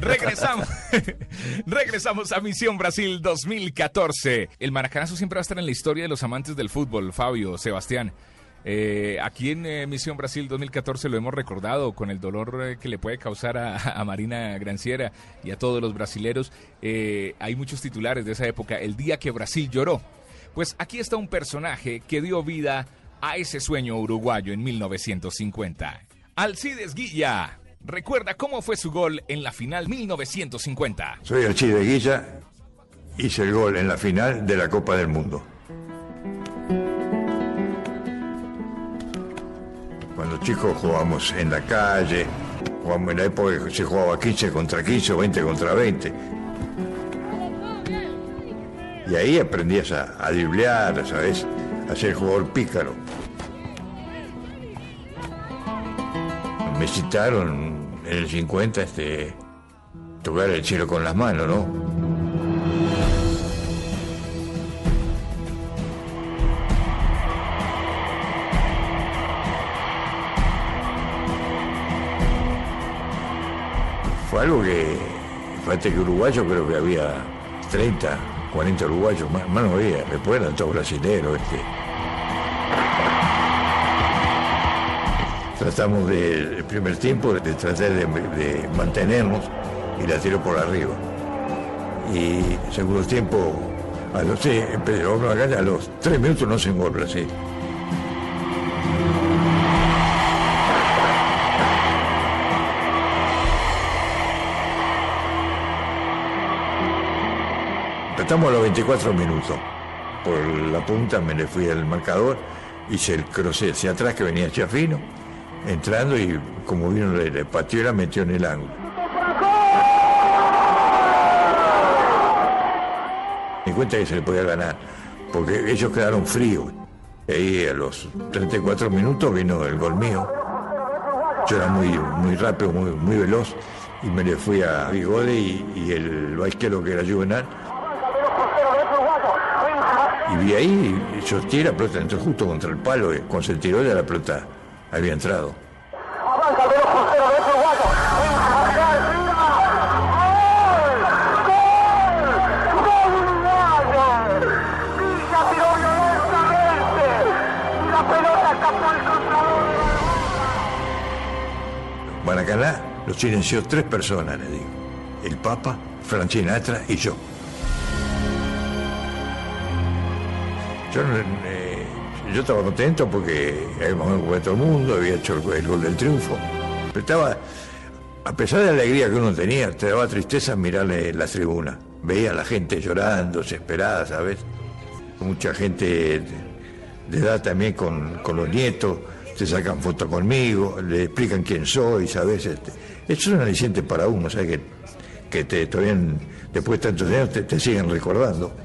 Regresamos. Regresamos a Misión Brasil 2014. El maracanazo siempre va a estar en la historia de los amantes del fútbol, Fabio, Sebastián. Eh, aquí en eh, Misión Brasil 2014 lo hemos recordado con el dolor eh, que le puede causar a, Marina Granciera y a todos los brasileros. hay muchos titulares de esa época, el día que Brasil lloró. Pues aquí está un personaje que dio vida a ese sueño uruguayo en 1950. Alcides Guilla. Recuerda cómo fue su gol en la final 1950. Soy Alcides Guilla, hice el gol en la final de la Copa del Mundo. Cuando chicos jugábamos en la calle, jugamos en la época que se jugaba 15 contra 15 o 20 contra 20. Y ahí aprendías a, a ¿sabes? A ser jugador pícaro. Me en el 50 este, tocar el cielo con las manos, ¿no? fue algo que, fíjate que uruguayo creo que había 30, 40 uruguayos, más, más no había, eran todos brasileños. Este. Tratamos del el primer tiempo de tratar de, mantenernos y la tiró por arriba. Y segundo tiempo, a los, sí, a los tres minutos no se engorda, sí. Estamos a los 24 minutos. Por la punta me le fui al marcador, hice el cruce hacia atrás que venía Chafino, entrando y como vino le, pateó y la metió en el ángulo. Me cuenta que se le podía ganar, porque ellos quedaron fríos. Y ahí a los 34 minutos vino el gol mío. Yo era muy, muy rápido, muy, muy veloz, y me le fui a Bigode y, y el vaisquero que era Juvenal y vi ahí, yo tiré la pelota, entró justo contra el palo, y con el de la pelota había entrado. Maracaná lo silenció tres personas, le digo. El Papa, Francina Atra y yo. Eh, yo, estaba contento porque habíamos jugado todo el mundo, había hecho el, gol del triunfo. Pero estaba, a pesar de la alegría que uno tenía, te daba tristeza mirarle la tribuna. Veía a la gente llorando, desesperada, ¿sabes? Mucha gente de edad también con, los nietos, se sacan fotos conmigo, le explican quién soy, ¿sabes? Este, eso es un aliciente para uno, ¿sabes? Que, que te, todavía después de tantos años te siguen recordando.